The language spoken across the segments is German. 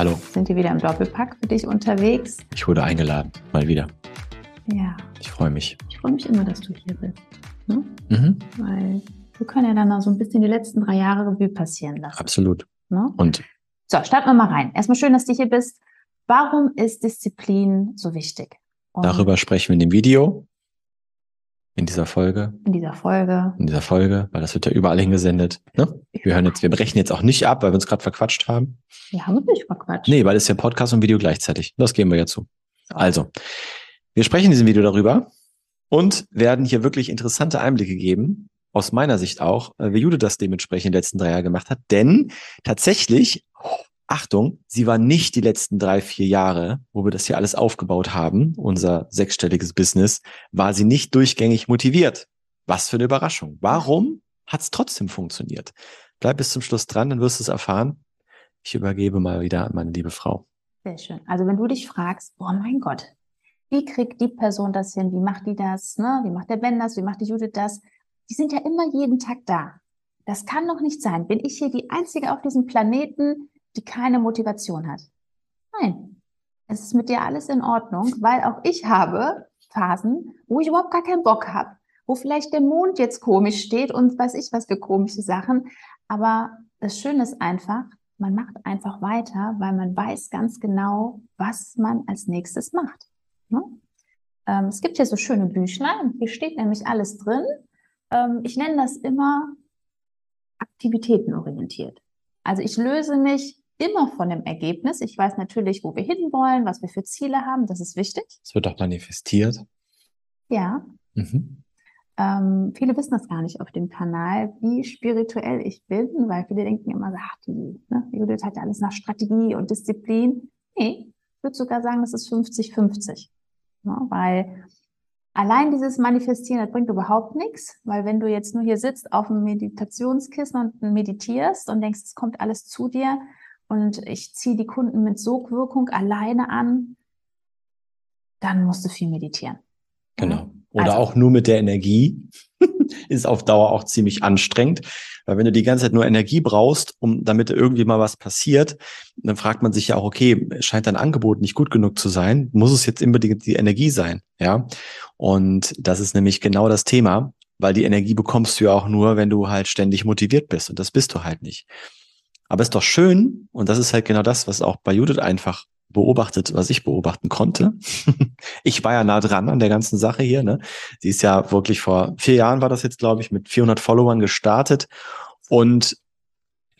Hallo. Sind wir wieder im Doppelpack für dich unterwegs? Ich wurde eingeladen, mal wieder. Ja. Ich freue mich. Ich freue mich immer, dass du hier bist. Ne? Mhm. Weil wir können ja dann noch so ein bisschen die letzten drei Jahre Revue passieren lassen. Absolut. Ne? Und? So, starten wir mal rein. Erstmal schön, dass du hier bist. Warum ist Disziplin so wichtig? Und Darüber sprechen wir in dem Video. In dieser Folge. In dieser Folge. In dieser Folge, weil das wird ja überall hingesendet. Ne? Wir hören jetzt, wir brechen jetzt auch nicht ab, weil wir uns gerade verquatscht haben. Wir haben uns nicht verquatscht. Nee, weil es ja Podcast und Video gleichzeitig. Das geben wir ja zu. Also, wir sprechen in diesem Video darüber und werden hier wirklich interessante Einblicke geben, aus meiner Sicht auch, äh, wie Jude das dementsprechend in den letzten drei Jahren gemacht hat. Denn tatsächlich Achtung, sie war nicht die letzten drei, vier Jahre, wo wir das hier alles aufgebaut haben, unser sechsstelliges Business, war sie nicht durchgängig motiviert. Was für eine Überraschung. Warum hat es trotzdem funktioniert? Bleib bis zum Schluss dran, dann wirst du es erfahren. Ich übergebe mal wieder an meine liebe Frau. Sehr schön. Also wenn du dich fragst, oh mein Gott, wie kriegt die Person das hin? Wie macht die das? Ne? Wie macht der Ben das? Wie macht die Judith das? Die sind ja immer jeden Tag da. Das kann doch nicht sein. Bin ich hier die Einzige auf diesem Planeten, die keine Motivation hat. Nein, es ist mit dir alles in Ordnung, weil auch ich habe Phasen, wo ich überhaupt gar keinen Bock habe, wo vielleicht der Mond jetzt komisch steht und weiß ich was für komische Sachen. Aber das Schöne ist einfach, man macht einfach weiter, weil man weiß ganz genau, was man als nächstes macht. Ne? Ähm, es gibt hier so schöne Büchlein, hier steht nämlich alles drin. Ähm, ich nenne das immer aktivitätenorientiert. Also ich löse mich immer von dem Ergebnis. Ich weiß natürlich, wo wir hinwollen, was wir für Ziele haben. Das ist wichtig. Es wird auch manifestiert. Ja. Mhm. Ähm, viele wissen das gar nicht auf dem Kanal, wie spirituell ich bin, weil viele denken immer, ach, die ne, Judith hat ja alles nach Strategie und Disziplin. Nee, ich würde sogar sagen, das ist 50-50. Ja, ne, weil allein dieses Manifestieren, das bringt überhaupt nichts, weil wenn du jetzt nur hier sitzt auf dem Meditationskissen und meditierst und denkst, es kommt alles zu dir, und ich ziehe die Kunden mit Sogwirkung alleine an, dann musst du viel meditieren. Genau. Oder also, auch nur mit der Energie ist auf Dauer auch ziemlich anstrengend. Weil wenn du die ganze Zeit nur Energie brauchst, um damit irgendwie mal was passiert, dann fragt man sich ja auch, okay, scheint dein Angebot nicht gut genug zu sein? Muss es jetzt unbedingt die Energie sein? Ja. Und das ist nämlich genau das Thema, weil die Energie bekommst du ja auch nur, wenn du halt ständig motiviert bist. Und das bist du halt nicht. Aber es ist doch schön, und das ist halt genau das, was auch bei Judith einfach beobachtet, was ich beobachten konnte. ich war ja nah dran an der ganzen Sache hier. Ne? Sie ist ja wirklich vor vier Jahren war das jetzt, glaube ich, mit 400 Followern gestartet. Und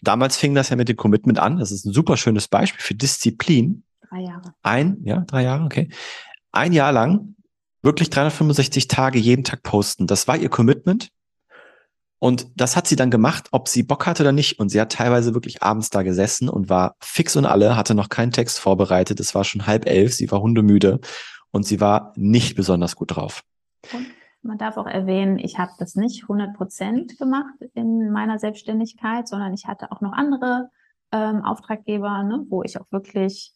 damals fing das ja mit dem Commitment an. Das ist ein super schönes Beispiel für Disziplin. Drei Jahre. Ein, ja, drei Jahre, okay. Ein Jahr lang wirklich 365 Tage jeden Tag posten. Das war ihr Commitment. Und das hat sie dann gemacht, ob sie Bock hatte oder nicht. Und sie hat teilweise wirklich abends da gesessen und war fix und alle, hatte noch keinen Text vorbereitet. Es war schon halb elf, sie war hundemüde und sie war nicht besonders gut drauf. Und man darf auch erwähnen, ich habe das nicht 100 Prozent gemacht in meiner Selbstständigkeit, sondern ich hatte auch noch andere ähm, Auftraggeber, ne, wo ich auch wirklich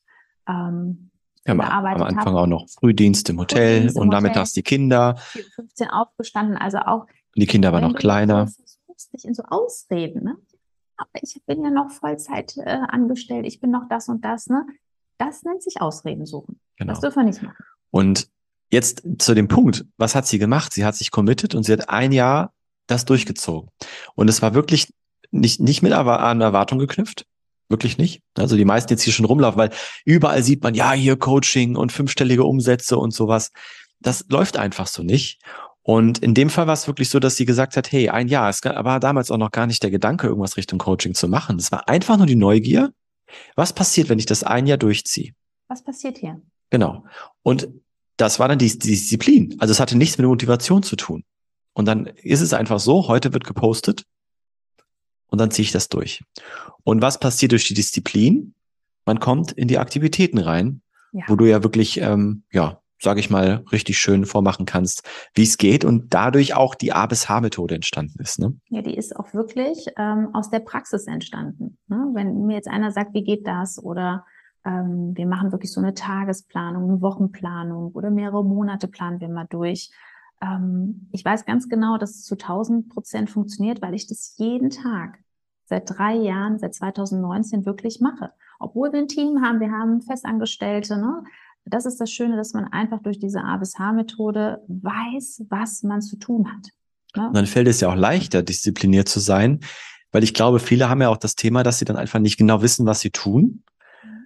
ähm, ja, am Anfang hab. auch noch Frühdienst im Hotel Frühdienst im und damit hast die Kinder. 15 aufgestanden, also auch und die Kinder waren noch kleiner. Du versuchst dich in so Ausreden, ne? Aber ich bin ja noch Vollzeit äh, angestellt, ich bin noch das und das, ne? Das nennt sich Ausreden suchen. Genau. Das dürfen wir nicht machen. Und jetzt zu dem Punkt, was hat sie gemacht? Sie hat sich committed und sie hat ein Jahr das durchgezogen. Und es war wirklich nicht, nicht mit an Erwartung geknüpft. Wirklich nicht. Also die meisten jetzt hier schon rumlaufen, weil überall sieht man, ja, hier Coaching und fünfstellige Umsätze und sowas. Das läuft einfach so nicht. Und in dem Fall war es wirklich so, dass sie gesagt hat, hey, ein Jahr, es war damals auch noch gar nicht der Gedanke, irgendwas Richtung Coaching zu machen. Es war einfach nur die Neugier. Was passiert, wenn ich das ein Jahr durchziehe? Was passiert hier? Genau. Und das war dann die, die Disziplin. Also es hatte nichts mit Motivation zu tun. Und dann ist es einfach so, heute wird gepostet und dann ziehe ich das durch. Und was passiert durch die Disziplin? man kommt in die Aktivitäten rein, ja. wo du ja wirklich, ähm, ja, sage ich mal, richtig schön vormachen kannst, wie es geht und dadurch auch die A bis H-Methode entstanden ist. Ne? Ja, die ist auch wirklich ähm, aus der Praxis entstanden. Ne? Wenn mir jetzt einer sagt, wie geht das oder ähm, wir machen wirklich so eine Tagesplanung, eine Wochenplanung oder mehrere Monate planen wir mal durch. Ähm, ich weiß ganz genau, dass es zu 1000 Prozent funktioniert, weil ich das jeden Tag seit drei Jahren, seit 2019 wirklich mache. Obwohl wir ein Team haben, wir haben Festangestellte, ne? Das ist das Schöne, dass man einfach durch diese A bis H-Methode weiß, was man zu tun hat. Ne? Dann fällt es ja auch leichter, diszipliniert zu sein, weil ich glaube, viele haben ja auch das Thema, dass sie dann einfach nicht genau wissen, was sie tun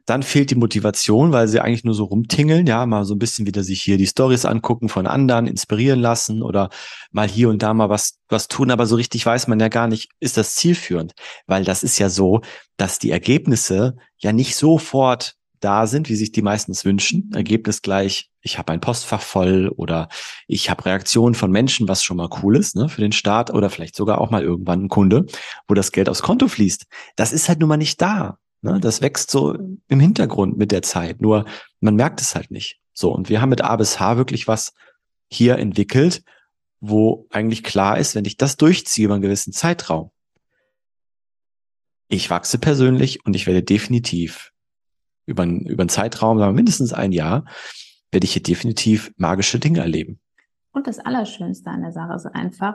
dann fehlt die Motivation, weil sie eigentlich nur so rumtingeln, ja, mal so ein bisschen wieder sich hier die Stories angucken von anderen, inspirieren lassen oder mal hier und da mal was, was tun. Aber so richtig weiß man ja gar nicht, ist das zielführend? Weil das ist ja so, dass die Ergebnisse ja nicht sofort da sind, wie sich die meistens wünschen. Ergebnis gleich, ich habe ein Postfach voll oder ich habe Reaktionen von Menschen, was schon mal cool ist ne, für den Start oder vielleicht sogar auch mal irgendwann ein Kunde, wo das Geld aufs Konto fließt. Das ist halt nun mal nicht da. Ne? Das wächst so im Hintergrund mit der Zeit. Nur man merkt es halt nicht. So. Und wir haben mit A bis H wirklich was hier entwickelt, wo eigentlich klar ist, wenn ich das durchziehe über einen gewissen Zeitraum, ich wachse persönlich und ich werde definitiv über einen, über einen Zeitraum, sagen wir mindestens ein Jahr, werde ich hier definitiv magische Dinge erleben. Und das Allerschönste an der Sache ist einfach,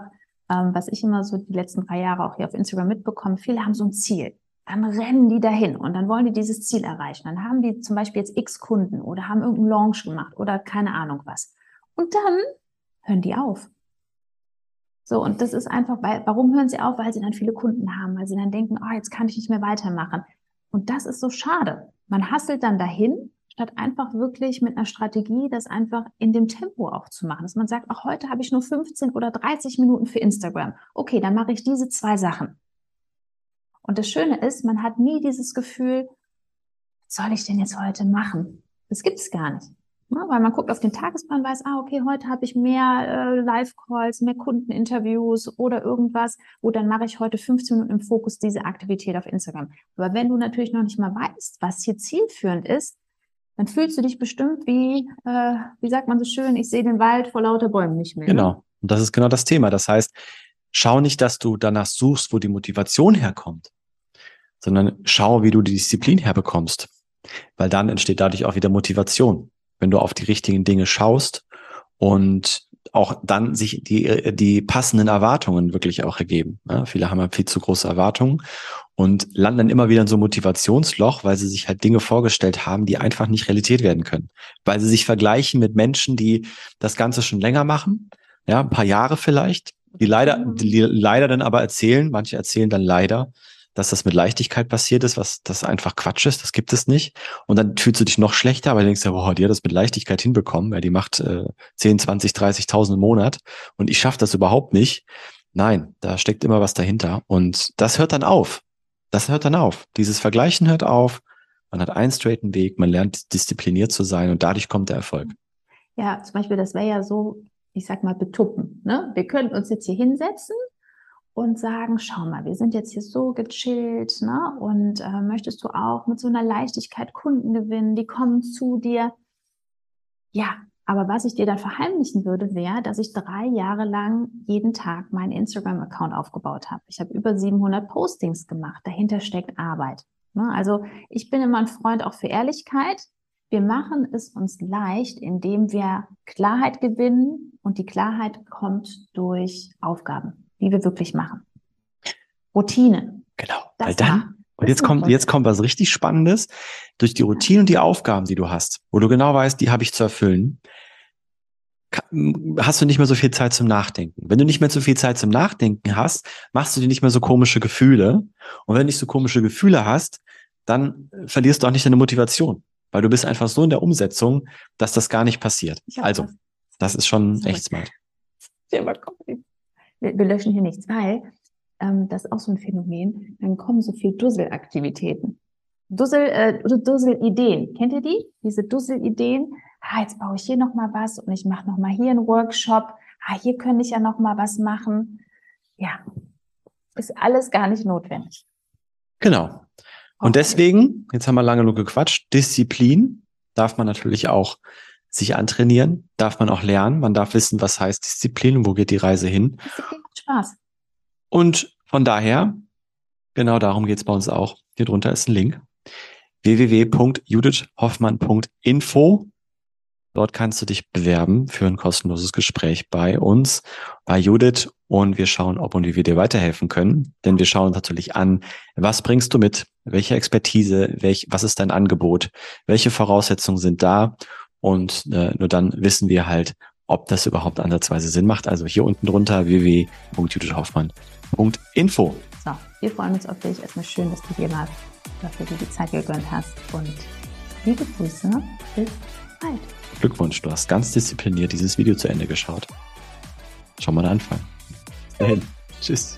ähm, was ich immer so die letzten drei Jahre auch hier auf Instagram mitbekomme, viele haben so ein Ziel dann rennen die dahin und dann wollen die dieses Ziel erreichen. Dann haben die zum Beispiel jetzt x Kunden oder haben irgendeinen Launch gemacht oder keine Ahnung was. Und dann hören die auf. So, und das ist einfach, weil, warum hören sie auf? Weil sie dann viele Kunden haben, weil sie dann denken, oh, jetzt kann ich nicht mehr weitermachen. Und das ist so schade. Man hasselt dann dahin, statt einfach wirklich mit einer Strategie, das einfach in dem Tempo auch zu machen. Dass man sagt, ach, heute habe ich nur 15 oder 30 Minuten für Instagram. Okay, dann mache ich diese zwei Sachen. Und das Schöne ist, man hat nie dieses Gefühl, was soll ich denn jetzt heute machen? Das gibt es gar nicht. Ja, weil man guckt auf den Tagesplan, weiß, ah, okay, heute habe ich mehr äh, Live-Calls, mehr Kundeninterviews oder irgendwas, wo dann mache ich heute 15 Minuten im Fokus diese Aktivität auf Instagram. Aber wenn du natürlich noch nicht mal weißt, was hier zielführend ist, dann fühlst du dich bestimmt wie, äh, wie sagt man so schön, ich sehe den Wald vor lauter Bäumen nicht mehr. Ne? Genau. Und das ist genau das Thema. Das heißt, schau nicht, dass du danach suchst, wo die Motivation herkommt, sondern schau, wie du die Disziplin herbekommst. Weil dann entsteht dadurch auch wieder Motivation, wenn du auf die richtigen Dinge schaust und auch dann sich die, die passenden Erwartungen wirklich auch ergeben. Ja, viele haben ja viel zu große Erwartungen und landen dann immer wieder in so ein Motivationsloch, weil sie sich halt Dinge vorgestellt haben, die einfach nicht Realität werden können. Weil sie sich vergleichen mit Menschen, die das Ganze schon länger machen, ja, ein paar Jahre vielleicht, die leider, mhm. die leider dann aber erzählen, manche erzählen dann leider, dass das mit Leichtigkeit passiert ist, was das einfach Quatsch ist, das gibt es nicht. Und dann fühlst du dich noch schlechter, weil du denkst ja, boah, die hat das mit Leichtigkeit hinbekommen, ja, die macht äh, 10, 20, 30.000 im Monat und ich schaffe das überhaupt nicht. Nein, da steckt immer was dahinter und das hört dann auf. Das hört dann auf. Dieses Vergleichen hört auf. Man hat einen straighten Weg, man lernt diszipliniert zu sein und dadurch kommt der Erfolg. Ja, zum Beispiel, das wäre ja so, ich sag mal, betuppen. Ne? Wir könnten uns jetzt hier hinsetzen und sagen, schau mal, wir sind jetzt hier so gechillt, ne? Und äh, möchtest du auch mit so einer Leichtigkeit Kunden gewinnen, die kommen zu dir. Ja, aber was ich dir dann verheimlichen würde, wäre, dass ich drei Jahre lang jeden Tag meinen Instagram-Account aufgebaut habe. Ich habe über 700 Postings gemacht. Dahinter steckt Arbeit. Ne? Also ich bin immer ein Freund auch für Ehrlichkeit. Wir machen es uns leicht, indem wir Klarheit gewinnen und die Klarheit kommt durch Aufgaben, die wir wirklich machen. Routine. Genau. Das Weil dann, und jetzt kommt, jetzt kommt was richtig Spannendes. Durch die Routine und die Aufgaben, die du hast, wo du genau weißt, die habe ich zu erfüllen, hast du nicht mehr so viel Zeit zum Nachdenken. Wenn du nicht mehr so viel Zeit zum Nachdenken hast, machst du dir nicht mehr so komische Gefühle. Und wenn du nicht so komische Gefühle hast, dann verlierst du auch nicht deine Motivation weil du bist einfach so in der Umsetzung, dass das gar nicht passiert. Also, das ist schon echt smart. Wir, wir löschen hier nichts, weil ähm, das ist auch so ein Phänomen. Dann kommen so viel Dusselaktivitäten. Dussel, äh, Dusselideen. Kennt ihr die? Diese Dusselideen. Ah, jetzt baue ich hier noch mal was und ich mache noch mal hier einen Workshop. Ah, hier könnte ich ja noch mal was machen. Ja, ist alles gar nicht notwendig. Genau. Und deswegen, jetzt haben wir lange nur gequatscht, Disziplin darf man natürlich auch sich antrainieren, darf man auch lernen. Man darf wissen, was heißt Disziplin und wo geht die Reise hin. Spaß. Und von daher, genau darum geht's bei uns auch. Hier drunter ist ein Link www.judithhoffmann.info. Dort kannst du dich bewerben für ein kostenloses Gespräch bei uns, bei Judith und wir schauen, ob und wie wir dir weiterhelfen können. Denn wir schauen uns natürlich an, was bringst du mit, welche Expertise, welch, was ist dein Angebot, welche Voraussetzungen sind da und äh, nur dann wissen wir halt, ob das überhaupt ansatzweise Sinn macht. Also hier unten drunter www.judithhoffmann.info. So, wir freuen uns auf dich. Erstmal schön, dass du hier warst dafür du die Zeit gegönnt hast. Und liebe Grüße, bis bald. Glückwunsch, du hast ganz diszipliniert dieses Video zu Ende geschaut. Schau mal den Anfang. Bis dahin. Tschüss.